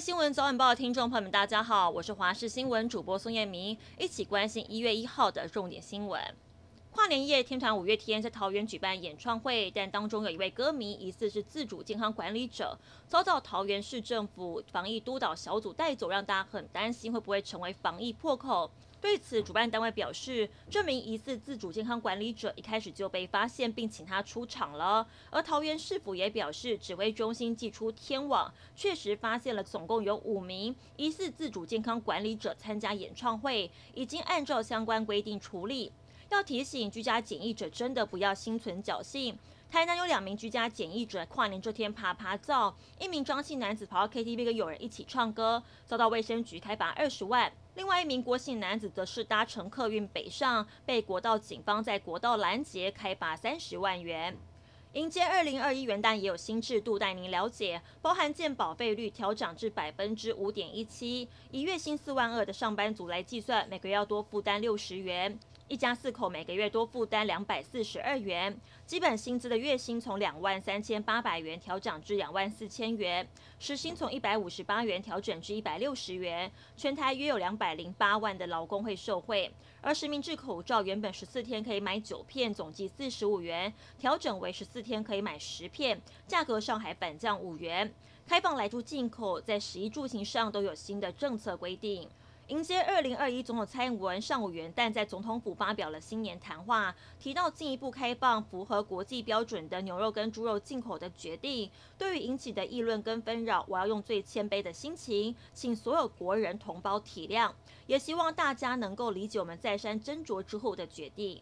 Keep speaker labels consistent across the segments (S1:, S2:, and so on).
S1: 新闻早晚报的听众朋友们，大家好，我是华视新闻主播宋彦明，一起关心一月一号的重点新闻。跨年夜，天团五月天在桃园举办演唱会，但当中有一位歌迷疑似是自主健康管理者，遭到桃园市政府防疫督导小组带走，让大家很担心会不会成为防疫破口。对此，主办单位表示，这名疑似自主健康管理者一开始就被发现，并请他出场了。而桃园市府也表示，指挥中心寄出天网，确实发现了总共有五名疑似自主健康管理者参加演唱会，已经按照相关规定处理。要提醒居家检疫者，真的不要心存侥幸。台南有两名居家检疫者，跨年这天趴趴走，一名张姓男子跑到 KTV 跟友人一起唱歌，遭到卫生局开罚二十万；另外一名国姓男子则是搭乘客运北上，被国道警方在国道拦截，开罚三十万元。迎接二零二一元旦也有新制度带您了解，包含健保费率调涨至百分之五点一七，以月薪四万二的上班族来计算，每个月要多负担六十元。一家四口每个月多负担两百四十二元，基本薪资的月薪从两万三千八百元调涨至两万四千元，时薪从一百五十八元调整至一百六十元，全台约有两百零八万的劳工会受惠。而实名制口罩原本十四天可以买九片，总计四十五元，调整为十四天可以买十片，价格上还反降五元。开放来住进口，在食衣住行上都有新的政策规定。迎接二零二一，总统蔡英文上午元旦在总统府发表了新年谈话，提到进一步开放符合国际标准的牛肉跟猪肉进口的决定。对于引起的议论跟纷扰，我要用最谦卑的心情，请所有国人同胞体谅，也希望大家能够理解我们再三斟酌之后的决定。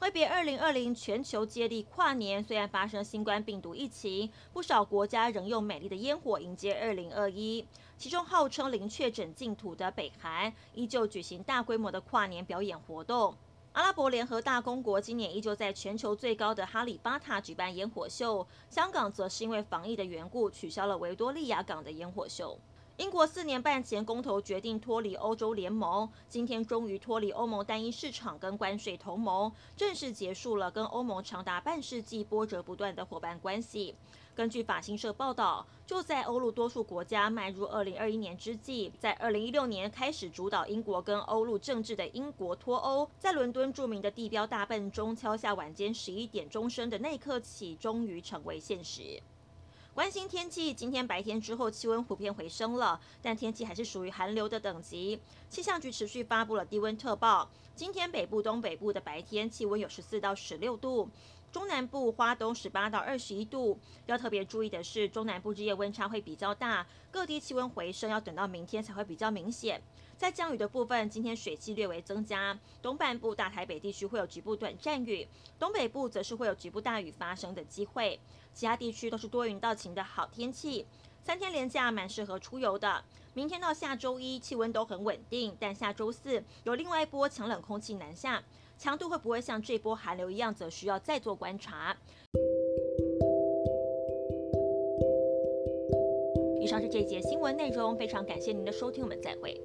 S1: 挥别二零二零，全球接力跨年。虽然发生新冠病毒疫情，不少国家仍用美丽的烟火迎接二零二一。其中号称零确诊净土的北韩，依旧举行大规模的跨年表演活动。阿拉伯联合大公国今年依旧在全球最高的哈利巴塔举办烟火秀。香港则是因为防疫的缘故，取消了维多利亚港的烟火秀。英国四年半前公投决定脱离欧洲联盟，今天终于脱离欧盟单一市场跟关税同盟，正式结束了跟欧盟长达半世纪波折不断的伙伴关系。根据法新社报道，就在欧陆多数国家迈入二零二一年之际，在二零一六年开始主导英国跟欧陆政治的英国脱欧，在伦敦著名的地标大笨钟敲下晚间十一点钟声的那一刻起，终于成为现实。关心天气，今天白天之后气温普遍回升了，但天气还是属于寒流的等级。气象局持续发布了低温特报，今天北部、东北部的白天气温有十四到十六度，中南部、花东十八到二十一度。要特别注意的是，中南部日夜温差会比较大，各地气温回升要等到明天才会比较明显。在降雨的部分，今天水汽略微增加，东半部大台北地区会有局部短暂雨，东北部则是会有局部大雨发生的机会，其他地区都是多云到晴的好天气。三天连假蛮适合出游的，明天到下周一气温都很稳定，但下周四有另外一波强冷空气南下，强度会不会像这波寒流一样，则需要再做观察。以上是这节新闻内容，非常感谢您的收听，我们再会。